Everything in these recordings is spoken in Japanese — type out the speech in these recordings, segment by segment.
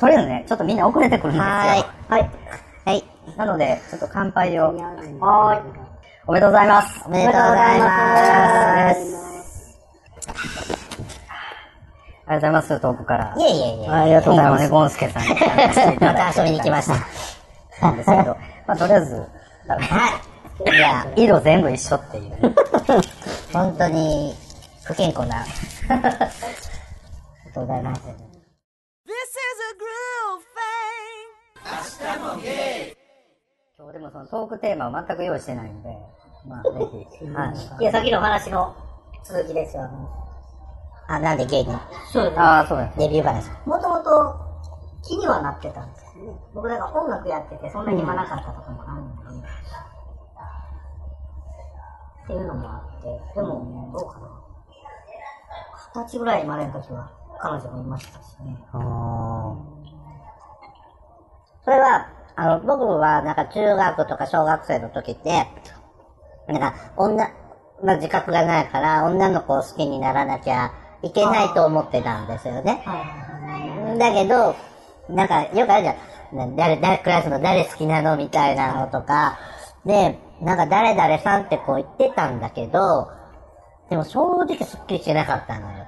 とりあえずね、ちょっとみんな遅れてくるんですよ。はい。はい。はい。なので、ちょっと乾杯を。はーい。おめでとうございます。おめでとうございます。ありがとうございます、遠くから。いえいえいえ。ありがとうございます。ね、ゴンスケさんに来ていたまた遊びに来ました。なんですけど、まあ、とりあえず、はい。じゃあ、色全部一緒っていうね。本当に不健康な。ありがとうございます。Groove thing. 今日でもそのトークテーマを全く用意してないんで、まあ、ぜひ、はい。いや、さっきのお話の続きですよ。あ、なんでゲイに。そうですね。ああ、そうです。デビュー話。もともと気にはなってたんですよね。僕だから音楽やってて、そんな暇なかったとかもあるんで、っていうのもあって、でも、どうかな。二十歳ぐらいまでの時は彼女もいましたしね。それは、あの、僕は、なんか中学とか小学生の時って、なんか、女、まあ、自覚がないから、女の子を好きにならなきゃいけないと思ってたんですよね。だけど、なんか、よくあるじゃん。な誰、誰、クラスの誰好きなのみたいなのとか、で、なんか誰々さんってこう言ってたんだけど、でも正直すっきりしてなかったのよ。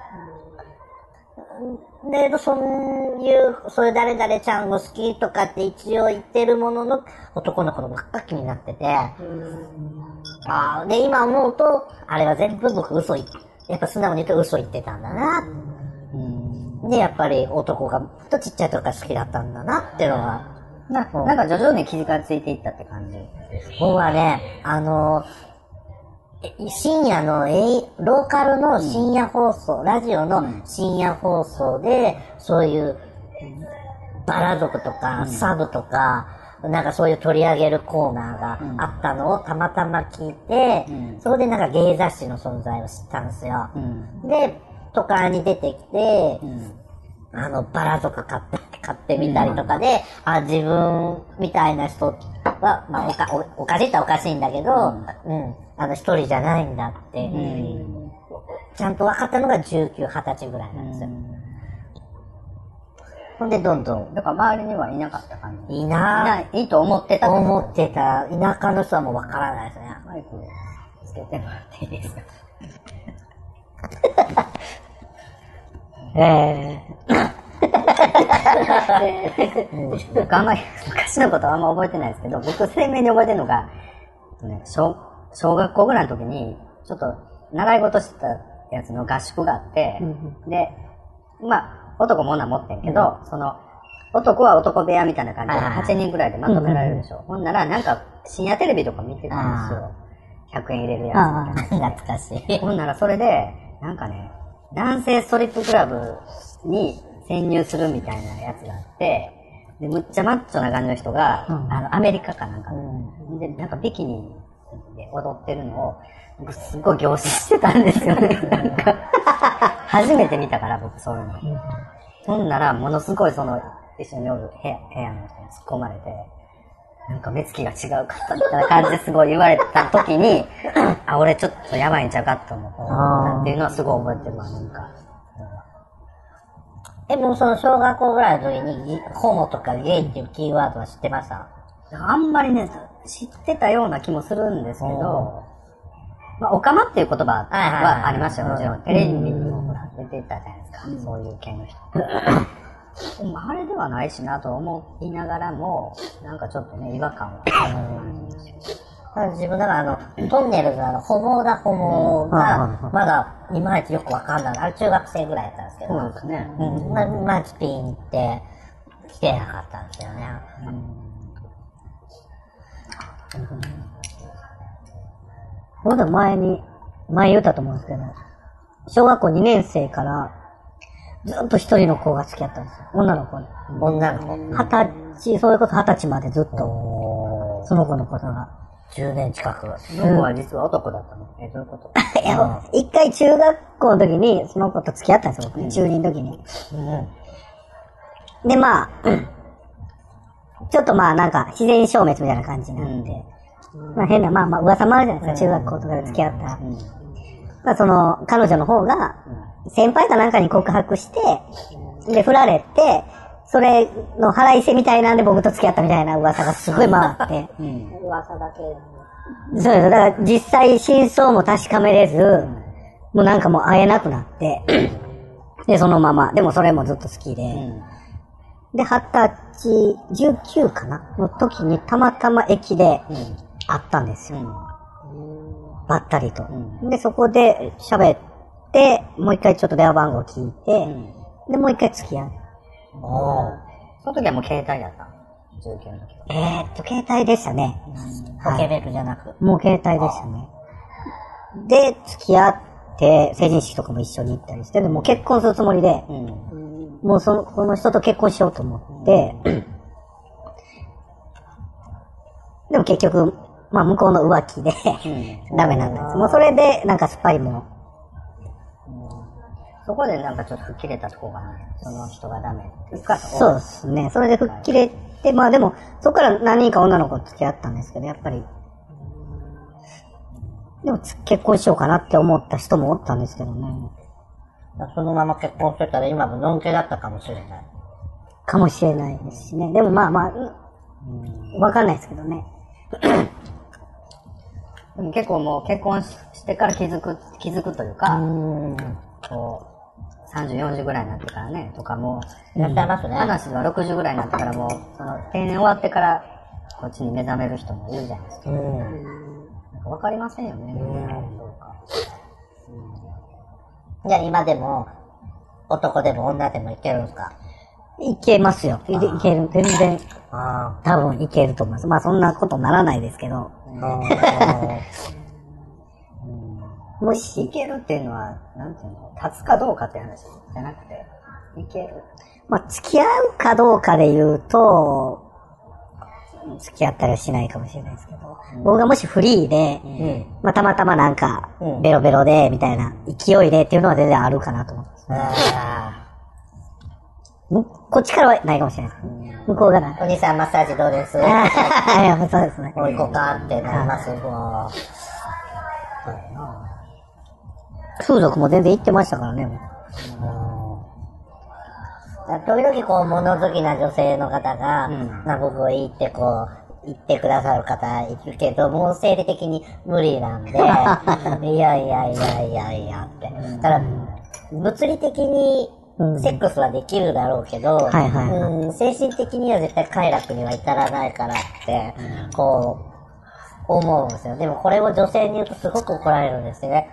だけど、そういう、そういう誰々ちゃんを好きとかって一応言ってるものの、男の子のばっか気になってて、あーで、今思うと、あれは全部僕嘘い、やっぱ素直に言うと嘘言ってたんだな。で、やっぱり男が、とちっちゃい時から好きだったんだなっていうのは、ななんか徐々に気がついていったって感じ。僕はね、あのえ深夜の、ローカルの深夜放送、ラジオの深夜放送で、そういう、バラ族とか、サブとか、なんかそういう取り上げるコーナーがあったのをたまたま聞いて、そこでなんか芸雑誌の存在を知ったんですよ。で、都会に出てきて、あの、バラ族買って、買ってみたりとかで、あ、自分みたいな人は、まあ、おか、おおかしいっておかしいんだけど、うん、あの、一人じゃないんだって、ちゃんと分かったのが19、20歳ぐらいなんですよ。ほんで、どんどん、だから周りにはいなかった感じ？いいなない、いいと思ってた思ってた、田舎の人はもう分からないですね。マイクつけてもらっていいですか？え僕あんまり昔のことはあんま覚えてないですけど、僕鮮明に覚えてるのが、ね、小小学校ぐらいの時に、ちょっと習い事してたやつの合宿があって、で、まあ、男も女持ってんけど、その、男は男部屋みたいな感じで、はいはい8人ぐらいでまとめられるでしょ。ほんなら、なんか、深夜テレビとか見てたんですよ。100円入れるやつ 懐かしい。ほんならそれで、なんかね、男性ストリップクラブに潜入するみたいなやつがあって、で、むっちゃマッチョな感じの人が、あの、アメリカかなんか。で、で、なんかビキニで踊ってるのを、僕すごい凝視してたんですよね。なんか、初めて見たから僕そういうの。ほんなら、ものすごいその、一緒におる部屋部屋の人に突っ込まれて、なんか目つきが違うかったみたいな感じですごい言われた時に、あ、俺ちょっとやばいんちゃうかと思ったっていうのはすごい覚えてるわ、なんか。え、もうその小学校ぐらいの時に、ギホモとかゲイっていうキーワードは知ってました？あんまりね、知ってたような気もするんですけど、まあ、オカマっていう言葉はありましたよ、もちろん。テレビにも出てたじゃないですか、そういう系の人。でもあれではないしなと思いながらも、なんかちょっとね、違和感は自分だからあの、トンネルズのあの、ホモだホモが、まだ、いまいちよくわかんない。あれ中学生ぐらいやったんですけど、そうですね。うん、ま、まずピンって、来てなかったんですよね。僕でも前に、前言ったと思うんですけど、小学校2年生から、ずっと一人の子が好きだったんですよ。女の子に。女の子。二十歳、それこそ二十歳までずっと、その子のことが。10年近く。その子は実は男だったの。え、どういうこと？いや、一回中学校の時に、その子と付き合ったんですよ、僕。ね、中二の時に。で、まあ、ちょっとまあなんか、自然消滅みたいな感じになって、まあ変な、まあまあ噂もあるじゃないですか、中学校とかで付き合った。まあその、彼女の方が、先輩かなんかに告白して、で、振られて、それの腹いせみたいなんで僕と付き合ったみたいな噂がすごい回って。噂だけ。そうです。だから実際真相も確かめれず、もうなんかもう会えなくなって、で、そのまま、でもそれもずっと好きで、で、二十歳、19かなの時にたまたま駅で会ったんですよ。ばったりと。で、そこで喋って、もう一回ちょっと電話番号聞いて、で、もう一回付き合う。その時はもう携帯だった。19の時は。えー、っと、携帯でしたね。ポケベルじゃなく。もう携帯でしたね。で、付き合って、成人式とかも一緒に行ったりして、でもう結婚するつもりで、もうその、この人と結婚しようと思って、でも結局、まあ向こうの浮気で、ダメなんです。もうそれで、なんかすっぱりもそこでなんかちょっと吹っ切れたとこがね、その人がダメっていうか、う、そうですね。それで吹っ切れて、まあでも、そこから何人か女の子と付き合ったんですけど、やっぱり、でもつ結婚しようかなって思った人もおったんですけどね。そのまま結婚してたら今ものんけだったかもしれない。かもしれないですしね。でもまあまあ、うんわかんないですけどね。でも結構もう結婚ししてから気づく、気づくというか、こう、30、40ぐらいになってからね、とかもう、いらっしゃいますね。話は60ぐらいになってからもう、その定年終わってから、こっちに目覚める人もいるじゃないですか。なんかわかりませんよね。そうかじゃあ今でも、男でも女でもいけるんですか？いけますよ。いいける。全然、あ多分いけると思います。まあそんなことならないですけど。もいし、けるっていうのは、なんていうの、立つかどうかって話じゃなくて、いける。まあ付き合うかどうかで言うと、付き合ったりはしないかもしれないですけど、僕がもしフリーで、まあたまたまなんか、ベロベロで、みたいな勢いでっていうのは全然あるかなと思います。こっちからはないかもしれないです。向こうがな。お兄さんマッサージどうです？そうですね。もう行こうかってなりますも風俗も全然行ってましたからね。もうう時々こう物好きな女性の方が、まあ僕を言ってこう、言ってくださる方いるけど、もう生理的に無理なんで、いやいやいやいやいやって。だから、物理的にセックスはできるだろうけど、精神的には絶対快楽には至らないからって、こう、思うんですよ。でもこれを女性に言うとすごく怒られるんですよね。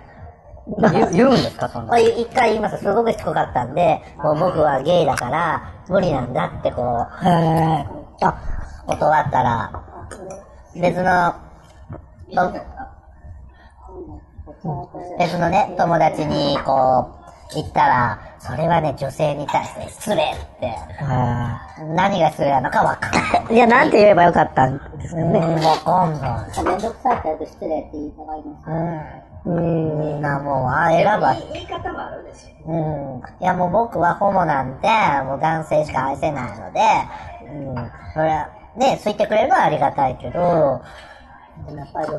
言うんですか、そんなまあ。一回言います。すごくしつこかったんで、もう僕はゲイだから、無理なんだってこう、あ、断ったら、別の、と別のね、友達にこう、言ったら、それはね、女性に対して失礼って、何が失礼なのかわかんない。いや、なんて言えばよかったんですよね。うん、わかんない。めんどくさいって失礼って言いたがります。うん。みんなもう、あ、選ば。言い方もあるでしょ。うん。いやもう僕はホモなんて、もう男性しか愛せないので、うん。それは、ね、そう言ってくれるのはありがたいけど、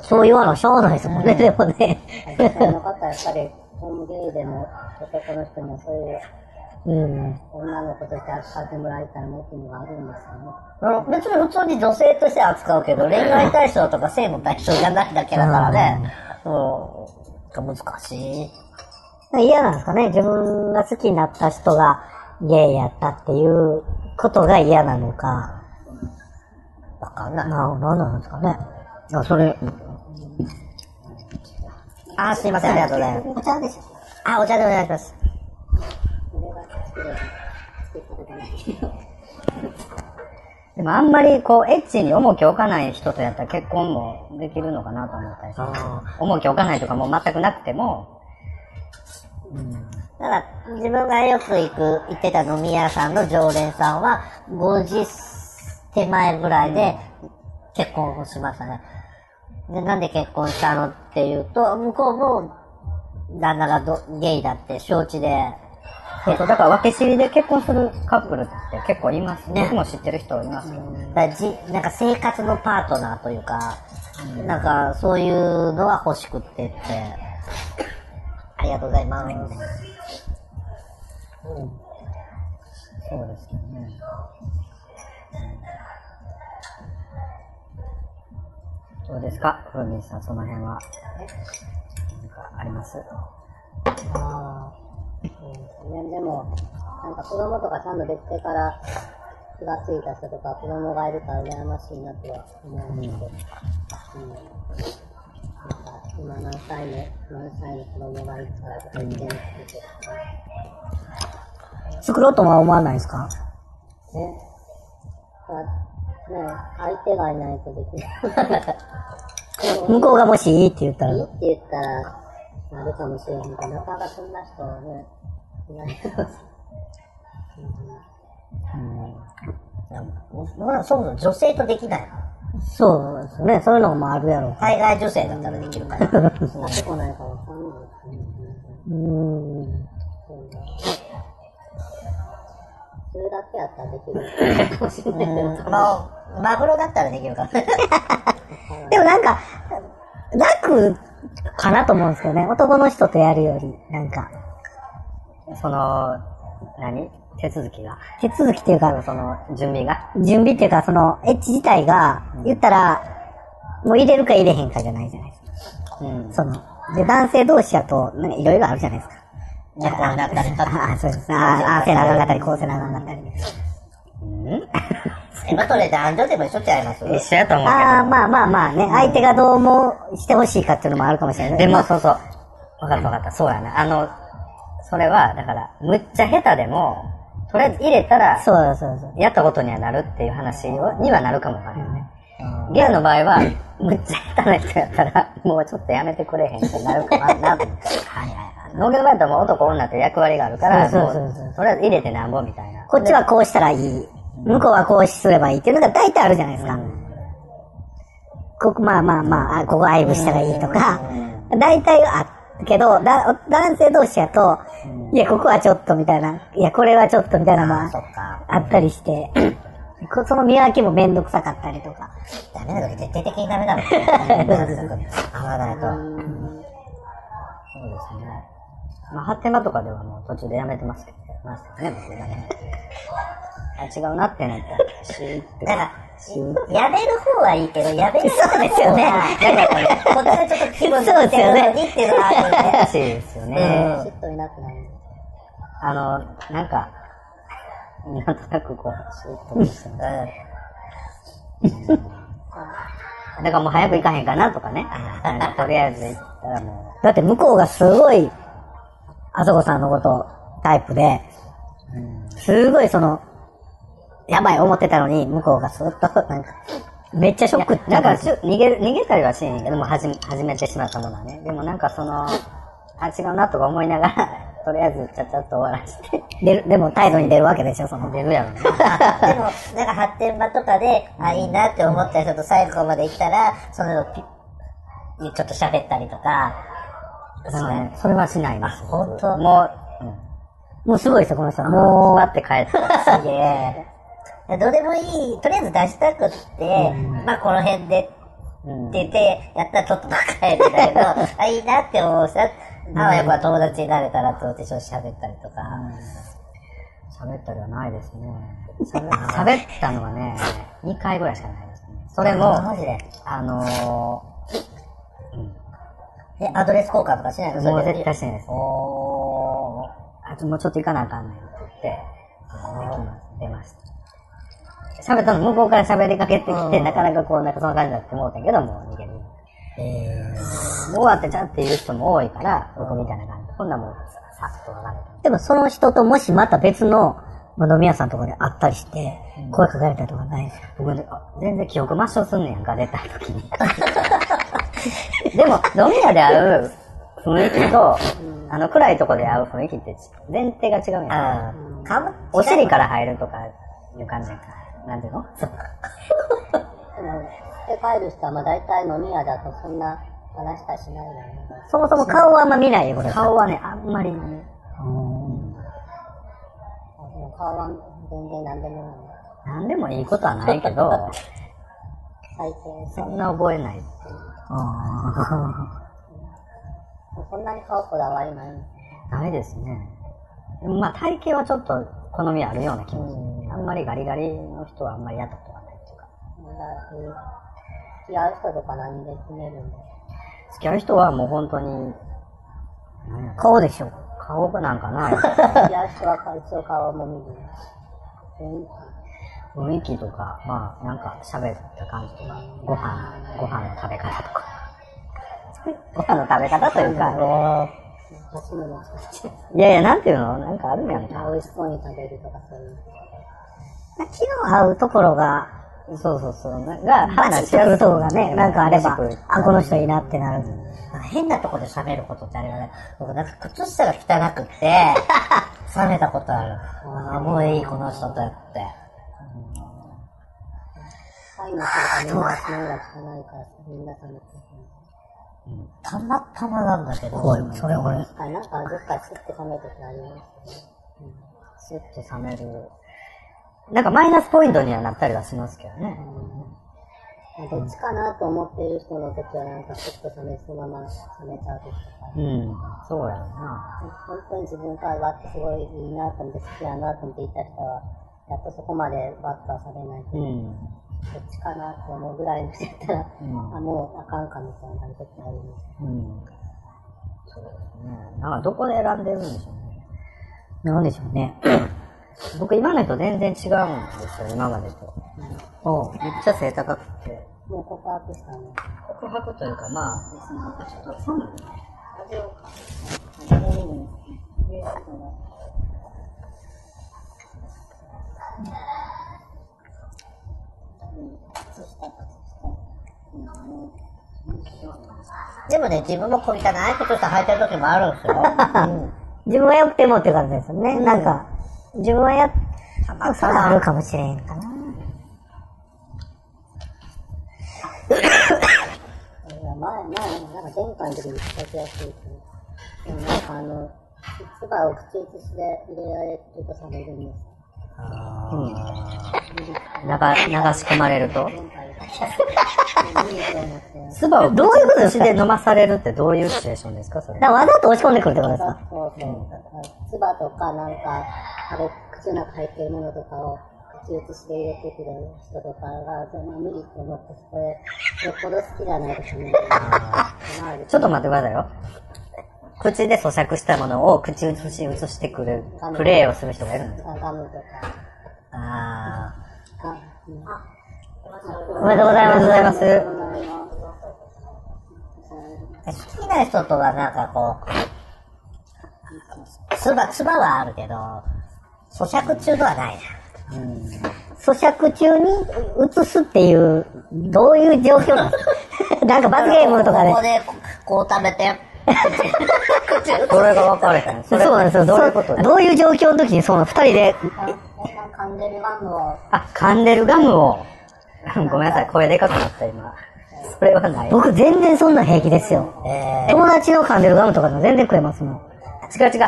そう言わなしゃあないですもんね、でもね。女性の方はやっぱり、ホームゲイでも男の人にはそういううん。女の子として扱ってもらいたいなっていうのがあるんですよね。うん別に普通に女性として扱うけど、恋愛対象とか性の対象じゃないだけだからね、うん、難しい。嫌なんですかね。自分が好きになった人がゲイやったっていうことが嫌なのか。わかんない。な、なんなんですかね。あ、それ、あ、すいません、ありがとうございます。お茶でしょ。あ、お茶でお願いします。でもあんまりこう、エッチに重きを置かない人とやったら結婚もできるのかなと思ったりします。重きを置かないとかもう全くなくても、ただ、自分がよく行く、行ってた飲み屋さんの常連さんは、50手前ぐらいで結婚をしましたね。で、なんで結婚したのっていうと、向こうも、旦那がどゲイだって承知で、そうそう、だから分け知りで結婚するカップルって結構いますね。ね僕も知ってる人いますよ。だからじなんか生活のパートナーというか、なんかそういうのは欲しくってって。ありがとうございます。そうですよね。どうですか？ふみさん、その辺は。なんかあります？ああ、うん、ね、でも、なんか子供とかちゃんとできてから気がついた人とか子供がいるから羨ましいなとは思うんで。すけど、うん。なんか今何歳の、何歳の子供がいるからとか言って。んですけど、作ろうとは思わないですか？ね。ね、相手がいないとできない。向こうがもしいいって言ったらいいって言ったら、なるかもしれへんけど、なかなかそんな人はね、いないです。まあ、そもそも女性とできない。そうですね。そういうのもあるやろう。海外女性だったらできるから。なってこないかわかんない。うーん。それだけやったらできるかもしれないけど、まあ、マグロだったらできるから。でもなんか、楽かなと思うんですけどね。男の人とやるより、なんか、その、何？手続きが。手続きっていうか、その、準備が？準備っていうか、その、エッチ自体が、言ったら、もう入れるか入れへんかじゃないじゃないですか。うん。その、で、男性同士やと、なんかいろいろあるじゃないですか。猫になったり、ああ、そうです。ああ、ああせなったり、こうせなあかんかったり。え、まあ、それ男女でも一緒ちゃいます一緒やと思う。ああ、まあまあまあね、相手がどうもしてほしいかっていうのもあるかもしれない。でも、そうそう。わかったわかった。そうやな。あの、それは、だから、むっちゃ下手でも、とりあえず入れたら、そうそうそう。やったことにはなるっていう話にはなるかもわからないね。ゲイの場合は、むっちゃ下手な人やったら、もうちょっとやめてくれへんってなるかな、なと思って。はいはいはい。農業の場合だともう男女って役割があるから、そうもそうそうとりあえず入れてなんぼみたいな。こっちはこうしたらいい。向こうはこうすればいいっていうのが大体あるじゃないですか。ここ、まあまあまあ、あここ愛撫したらいいとか、大体はあるけど、だ男性同士やと、いや、ここはちょっとみたいな、いや、これはちょっとみたいなのそはっか。あったりして、こその見分けもめんどくさかったりとか。ダメだ時絶対的にダメだもん。合わないと。そうですね。まあ、発展場とかではもう途中でやめてますけど、ましたね、僕がね。あ、違うなってなったら、シューって。だから、やめる方はいいけど、やめる方 そうですよね。なんかこれ、こっちはちょっと気分そうですよね。乗っていうのがあるよね。難しいですよね。シュッといなくなる。あの、なんか、なんとなくこう、シューッとしてます。だからもう早く行かへんかなとかね。とりあえず行ったらもだって向こうがすごい、あそこさんのことタイプで、すごいその、やばい思ってたのに、向こうがすっと、なんか、めっちゃショックっう、てなんかしゅ逃げる、逃げたりはしんけども、はじめ、始めてしまったものはね。でもなんかその、あ、違うなとか思いながら、とりあえずちゃちゃっと終わらして、出る、でも態度に出るわけでしょ、その。出るやろね。でも、なんか発展場とかで、あ、いいなって思った人と最後まで行ったら、そのピちょっと喋ったりとか、そね、それはしないです。本当もう、もうすごいですよ、この人は。もう、わって帰って。すげえ。どうでもいい、とりあえず出したくって、まあこの辺でうんって言って、やったらちょっとバカやるんだけど、あ、いいなって思うさ、あ、やっぱ友達になれたらと思って一緒に喋ったりとか。喋ったりはないですね。喋喋ったのはね、2回ぐらいしかないですね。それも。あのえ、アドレス交換とかしないのー、もう絶対しないです。おー。あともうちょっと行かなあかんねんって言って、出ました。喋ったの向こうから喋りかけてきて、なかなかこう、なんかそんな感じになって思うたけど、もう逃げる。え終わってちゃんって言う人も多いから、僕みたいな感じで。こんなもんささっと分かれて。でもその人ともしまた別の、まあ飲み屋さんとかで会ったりして、声かかれたりとかないですか？僕全然記憶抹消すんねやんか、出た時に。でも、飲み屋で会う雰囲気と、あの、暗いとこで会う雰囲気って前提が違うやんー、か。お尻から入るとかいう感じか。なんていうの？で帰る人はまあ大体飲み屋だとそんな話したりしないよね。そもそも顔はあんま見ないよ、これ。顔はね、あんまり顔は全然何でもない。なんでもいいことはないけど、最低。そんな覚えないっていう。そんなに顔こだわりないのないですね。でもまあ体型はちょっと好みあるような気もする。あんまりガリガリの人はあんまり嫌だとはないっていうか。付き合う人とか何で決めるんで付き合う人はもう本当に、顔でしょ。顔なんかな、付き合う人は一応顔も見る。雰囲気とか、まあなんか喋った感じとか、ご飯、ご飯の食べ方とか。ご飯の食べ方というか、いやいや、なんていうの？なんかあるやんか。美味しそうに食べるとかそういう。気の合うところが、そうそうそう。なが、マッチしてくるところがね、なんかあればあ、この人いいなってなる。変なとこで喋ることってあれはね、僕なんか靴下が汚くって、冷めたことある。あもういい、この人とやって。愛の人がみんな血のが汚いからみんな食べてたまたまなんだけど、それ俺。あなんかどっかスッて冷める時ありますスッと冷める。なんかマイナスポイントにはなったりはしますけどね。どっちかなと思ってる人の時はなんかスッと冷めそのまま冷めちゃう時とか。うん。そうやろな。本当に自分からわってすごいいいなと思って好きだなと思っていた人は、やっとそこまでわっとはされないけど、うん。どっちかなと思うぐらいの人やったら、んあ、もうあかんかみたいな時あります。うん。そうですね。なんかどこで選んでるんでしょうね。なんでしょうね。僕今の人全然違うんですよ、今までと。おうめっちゃ背高くて。もう告白したの。告白というか、まあ、ちょっと寒いね。でもね、自分も小汚い靴下履いてる時もあるんですよ。自分は良くてもって感じですよね。なんか、自分はやっ、それあるかもしれんかな。いや前、前、なんか前回の時に使いやすいけど、でもなんかあの、唾を口移しで入れられると冷めるんです。流流し込まれると？前回が。無理と思って。唾をどういうこと口で飲まされるってどういうシチュエーションですか？それだ。からわざと押し込んでくるってことですか？そうそう。唾とかなんか、食べ、口の中入ってるものとかを口移しで入れてくる人とかが、その無理と思って、それ、よっぽど好きじゃないですね。ちょっと待ってくださいよ。口で咀嚼したものを口移し移してくるプレイをする人がいるんですかガムとか。ああうんおめでとうございます。ございます。好きな人とはなんかこう、つば、つばはあるけど、咀嚼中ではない咀嚼中に移すっていう、どういう状況なんですかなんか罰ゲームとかでここ。で、こう食べて、それが分かれへん。そうなんですよ。どういうことどういう状況の時に、その二人で、噛んでるガムを、あ、噛んでるガムを。ごめんなさい、声でかくなった今。それはない。僕全然そんなん平気ですよ。え友達の噛んでるガムとかでも全然食えますもん。違う違う。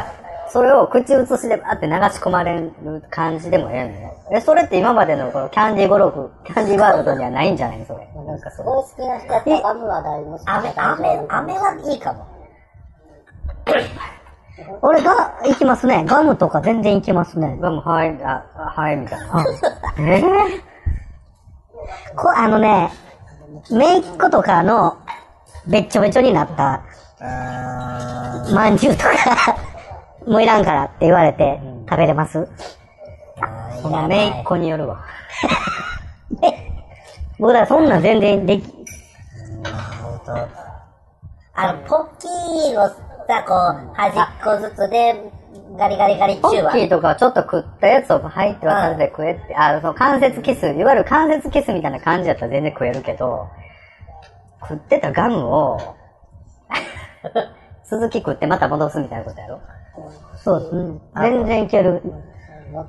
それを口移しでバーって流し込まれる感じでもええのよ。え、それって今までのこのキャンディーゴルフ、キャンディーワールドにはないんじゃない？のそれ。なんかそれ。すごい好きな人やったらガムは大もしか飴、飴夫、飴はいいかも。俺が、行きますね。ガムとか全然行きますね。ガム、はい、あ、はい、みたいな。えー？こあのね、めいっ子とかの、べっちょべちょになった、まんじゅうとか、もういらんからって言われて、食べれます？そのめいっ子によるわ。僕らそんなん全然でき、あの、ポッキーをさ、こう、端っこずつで、ガリガリガリ中はポッキ。ーとかちょっと食ったやつを入って渡せて食えって、あ、その関節キス、いわゆる関節キスみたいな感じだったら全然食えるけど、食ってたガムを、続き食ってまた戻すみたいなことやろ？そうですね。全然いける。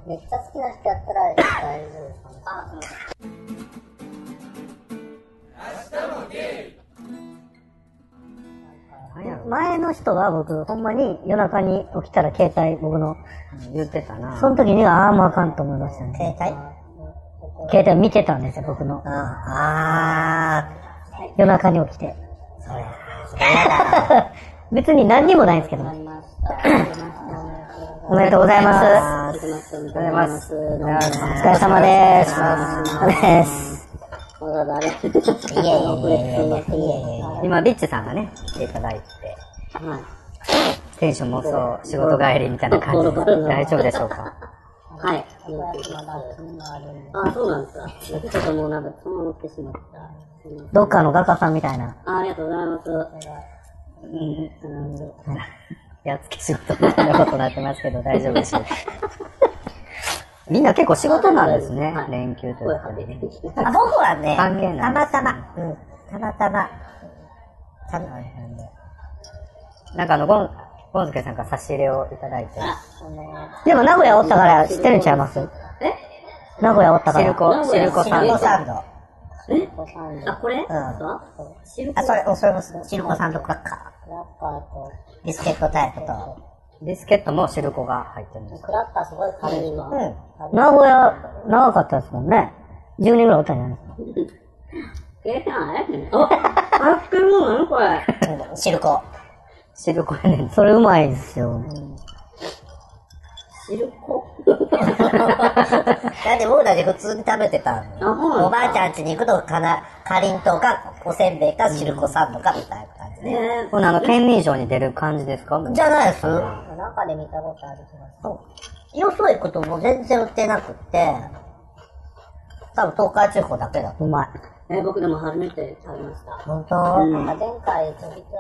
めっちゃ好きな人やったら大丈夫かな。何やろ前の人は僕、ほんまに夜中に起きたら携帯、僕の、言ってたな。その時には、ああ、もうあかんと思いましたね。携帯？携帯見てたんですよ、僕のうん。。あ夜中に起きて。ー、それ、それやだな。別に何にもないんですけど。おめでとうございます。ありがとうございます。お疲れ様です。お疲れ様です。わざわざありがとういやいやいやいやいやいやいや今、ビッチさんがね、来ていただいて、はい。テンションもそう、仕事帰りみたいな感じで、大丈夫でしょうか？はい。あ、そうなんですか。ちょっともうなんか、そのまま来てしまった。どっかの画家さんみたいな。あありがとうございます。やっつけ仕事みたいなことになってますけど、大丈夫でしょうかみんな結構仕事なんですね、連休というかね。あ僕はね、たまたま、うん、たまたま、たなんかあの、ゴン、ゴンスケさんから差し入れをいただいて、でも名古屋おったから知ってるんちゃいます？名古屋おったから。シルコ、シルコさんシルコサンド。あ、これ？んシルあ、それ、それもシルコサンドクラッカー。ビスケットタイプと。ビスケットもシルコが入ってるんです。クラッカーすごい軽いわ。うん。名古屋、長かったですもんね。10人ぐらいおったんじゃないですか？え、あれあ、あってるもなのこれ。うんシルコ。シルコやねん。それうまいですよ。シルコだって僕たち普通に食べてたあおばあちゃん家に行くとかな、かりんとうか、おせんべいか、シルコサンドかみたいな感じで。ねこれあの、県民賞に出る感じですかじゃないです。中で見たことある気がする。よそ行くともう全然売ってなくって、多分東海地方だけだと。うまい。え、僕でも初めて食べました。本当、前回、ちょびっと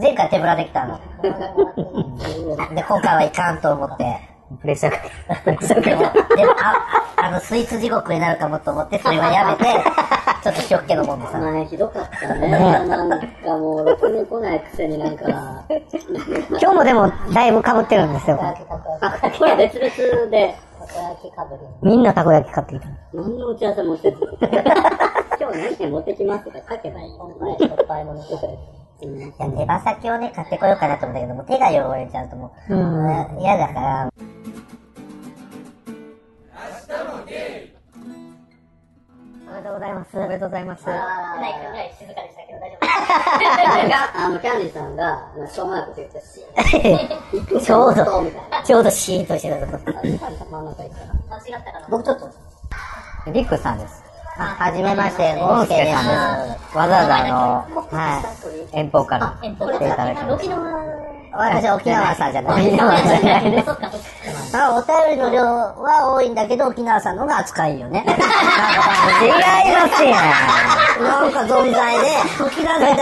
前回手ぶらできたの。で、今回はいかんと思って。プレッシャーかプレッシャーかでも、あ、あの、スイーツ地獄になるかもと思って、それはやめて、ちょっと塩っ気のもんでさ。前ひどかったね。なんかもう、ろくに来ないくせになんか、今日もでもだいぶ被ってるんですよ。あ、これ別々で、たこ焼きかぶり。みんなたこ焼き買ってきた。何の打ち合わせもせず。今日何点持ってきますとか書けばいい。今回、いっぱいものくれいや、手羽先をね、買ってこようかなと思ったけど、もう手が汚れちゃうともう、うん嫌だから、おめでとうございます。おめでとうございます。ぐらい静かでしたけど大丈夫あの、キャンディーさんが、しょうもないこと言ってし、ちょうど。ちょうどシーンとしてたとこ。真ん中行ったら。間違ったかな僕ちょっと、リックさんです。あ、はじめまして、ゴゴンスケです。ケさんです。わざわざあの、はい。遠方から来ていただきまし私は沖縄さんじゃない。沖縄じゃないです。あお便りの量は多いんだけど、沖縄さんの方が扱いよね。違いますやん。なんか存在で、沖縄でわ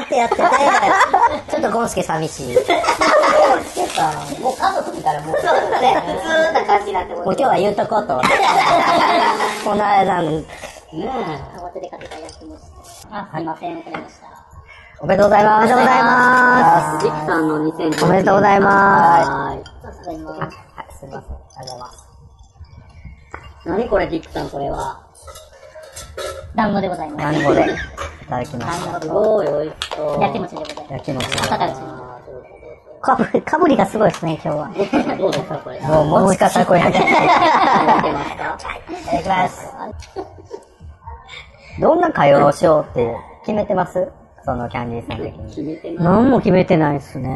ーってやってて、ちょっとゴンスケ寂しい。もう家族みたいなもん。そうだね。普通な感じになってももう今日は言うとこうと。この間の、ねえ。表でかけたやつもあ、すいません、遅れました。おめでとうございます。おめでとうございます。ジキさんの2020おめでとうございますはい。はい、すみません。ありがとうございます。何これ、ジックさん、これ？は。団子でございます。団子でいただきました。すごい美味しそう。焼き餅でございます。焼き餅。朝かぶり、かぶりがすごいですね、今日は。どうですか、これ。もう、もちかたこ焼き。いただきます。どんな会話をしようって決めてます？そのキャンディーさん的に。決めてます。何も決めてないですね。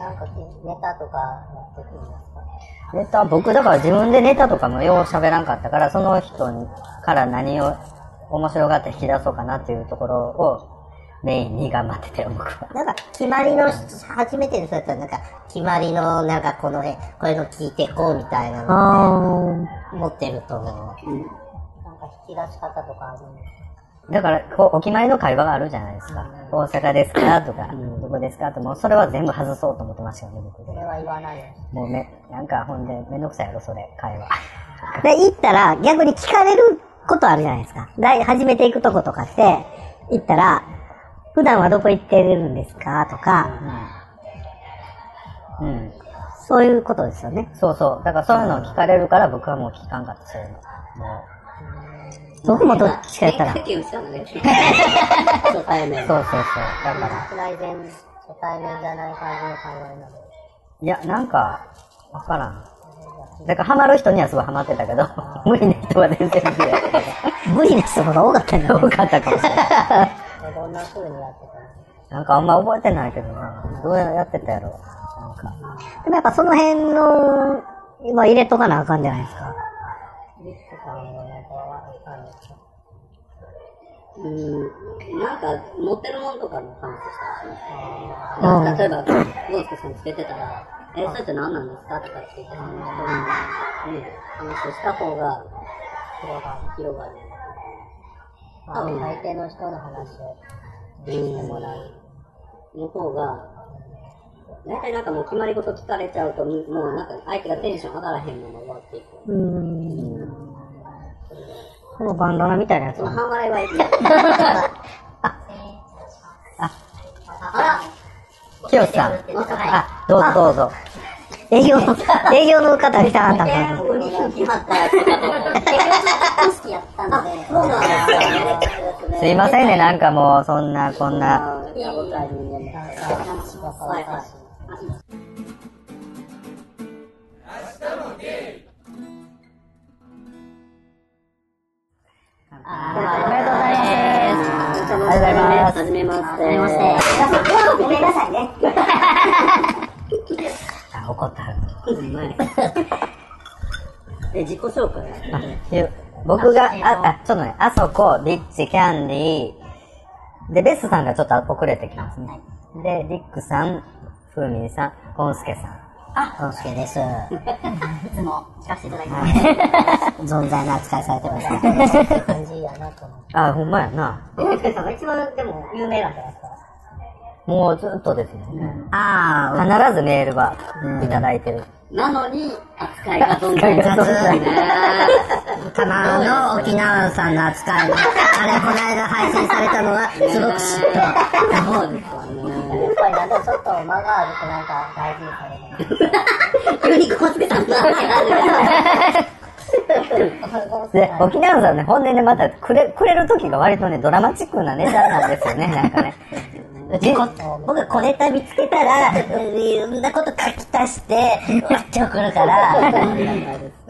なんか、ネタとかやってくるんですかネタ、僕だから自分でネタとかもよう喋らんかったから、その人にから何を面白がって引き出そうかなっていうところをメインに頑張ってて、僕は。なんか、決まりの、初めての人だったら、なんか、決まりの、なんか、このね、これの聞いてこうみたいなのあを持ってると思う。なんか、引き出し方とかあるんですだから、こう、お決まりの会話があるじゃないですか。大阪ですかとか、どこですかと、もうそれは全部外そうと思ってましたよね、僕でそれは言わないよ。もうめ、なんかほんで、めんどくさいやろ、それ、会話。あ。で、行ったら逆に聞かれることあるじゃないですか。だい初めて行くとことかって、行ったら、普段はどこ行ってるんですかとか、うん。そういうことですよね。そうそう。だからそういうのを聞かれるから僕はもう聞かんかった、そういうの。も僕もどっちかやったら変化、球したのね。初対面う、。そうそうそう。だから、内前、初対面じゃない感じの会話になる。いや、なんか、わからん。だからハマる人にはすごいハマってたけど、無理な人は全然無理やったけど。無理な人が多かったんだ多かったかもしれない。どんな風にやってたのなんかあんま覚えてないけどな。どうやってたやろ。なんかか。でもやっぱその辺の、まあ入れとかなあかんじゃないですか。うん、なんか、持ってるものとかの話したりし。例えば、ゴースケさんつけてたら、え、それって何なんですかとかって言って、人に、ね、話をした方が、広がる。広がる。多分相手の人の話をしてもらう。の方が、大体なんかもう決まり事聞かれちゃうと、もうなんか相手がテンション上がらへんまま終わっていく。うん。このバンダナみたいなやつ半笑いはいい。きよしさん。あ、どうぞどうぞ。営業の、営業の方来たかったんかなここに決まったやつが、好きやったの。すいませんね、なんかもう、そんな、こんな。ありがとうございます。ありがとうございます。はじめまして。はじめまして。ごめんなさいね。あ、怒った。うまいえ、自己紹介僕が、あ、あ、ちょっとね、あそこ、リッチ、キャンディー、で、ベスさんがちょっと遅れてきますね。で、リックさん、フーミンさん、ゴンスケさん。あ、ゴンスケです。いつも聞かせていただいてます。存在な扱いされてますね。感じやなと思って。あ、ほんまやな。ゴンスケさんが一番でも有名なんじゃないですか。もうずっとですよね。あ必ずメールがいただいてる。なのに、扱いが存在が存在ね。あ、たまの沖縄さんの扱いが、あれ、この間配信されたのは、すごく嫉妬。そうですわね。ぱりなんでもちょっと間があるとなんか大事にされる。急にゴンスケさんの話がで、沖縄さんね、本音でまたくれ、くれる時が割とね、ドラマチックなネタなんですよね、なんかね。じ僕が小ネタ見つけたら、いろんなこと書き足して、終わって送るから、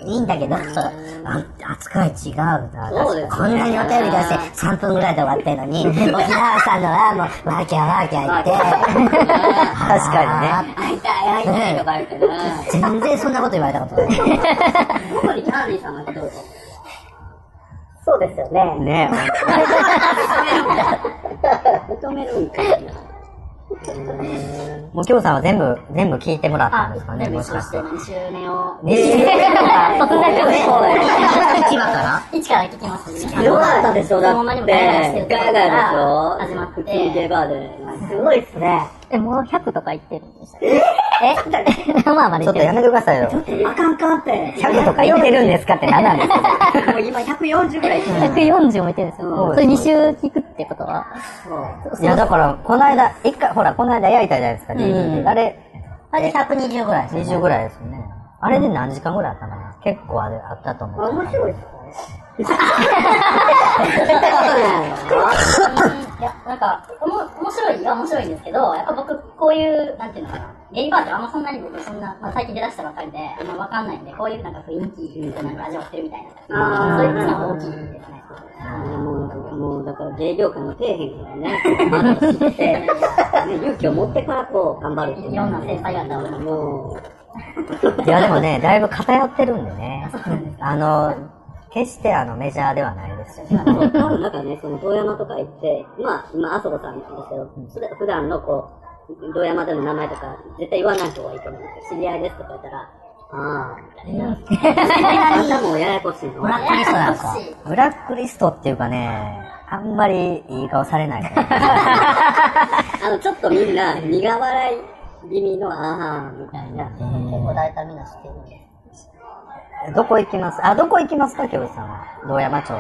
いいんだけど、扱い違うな。こんなにお便り出して3分ぐらいで終わってるのに、沖縄さんのはもう、ワーキャーワーキャー言って、確か会いたい、会いたいとか言ってね。全然そんなこと言われたことない。ここにキャンディーさんが来てると。そうですよね。にね。認めるんか。もう今日さんは全部、全部聞いてもらったんですかね、もしかして。2周年を。ねえ突然でも1話から？一から聞きますし。よかったでしょ、だって。ガヤガヤでしょ？始まって。DJ バーで。すごいっすね。え、もう100とか言ってるんでしたっけえ？まあまあちょっとやめてくださいよ。あかんかんって。100とか言ってるんですかって何なんですかもう今140ぐらい。140もいってるんですよ。それ2週聞くってことは？いや、だから、この間、一回、ほら、この間焼いたじゃないですか、DVD あれ、あれ120ぐらいですよ20ぐらいですよね。あれで何時間ぐらいあったかな？結構あれ、あったと思う。面白いっすね。いや、なんか、おも、面白いは面白いんですけど、やっぱ僕、こういう、なんていうのかな、ゲイバーってあんまそんなに僕、そんな、まあ最近出だしたばっかりで、あんまわかんないんで、こういうなんか雰囲気をなんか味わってるみたいな。あーそういうのが大きいですね。もう、もう、だから、芸業界の底辺からね、ね、勇気を持ってからこう、頑張るっていう。いろんな先輩方を。もいや、でもね、だいぶ偏ってるんでね。あの、決してあの、メジャーではないですよ。う、そう多分なんかね、その、遠山とか行って、まあ、今、あそこさんですけど、普段普段のこう、遠山での名前とか、絶対言わない方がいいと思うんですよ。知り合いですとか言ったら、あー、みたいな。あんたもややこしいの。ブラックリストなんですかブラックリストっていうかね、あんまりいい顔されない。あの、ちょっとみんな、苦笑い気味の、あー、みたいな。結構大体みんな知ってるんで。どこ行きます？あ、どこ行きますか、京さんは？道山町で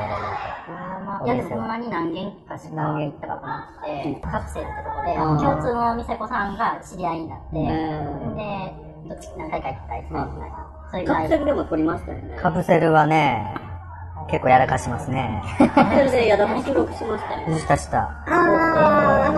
いや、でもほんまに何軒かしか何軒行ったことなくて、カプセルってとこで、うん共通の店子さんが知り合いになって、うんで、どっち何回か行ったりとか、それぐカらいプセルでも撮りましたよね。カプセルはね、結構やらかしますね。カプセルでやだこ収録しましたよね。したした。あ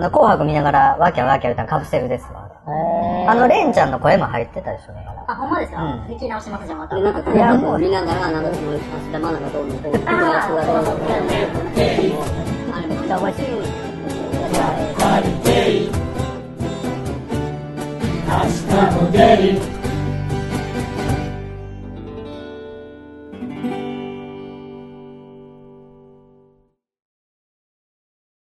の、紅白見ながら、ワーキャーワーキャー言ったらカプセルですわ。あの、レンちゃんの声も入ってたでしょ、だから。あ、ほんまですか、うん。聞き直します、じゃあまた。で、なんか、いや、もう見ながら、なんかその、明日マナがどうのこうの、友達がどうのこうの、あれめっちゃ面白い。Hasta サムゲイ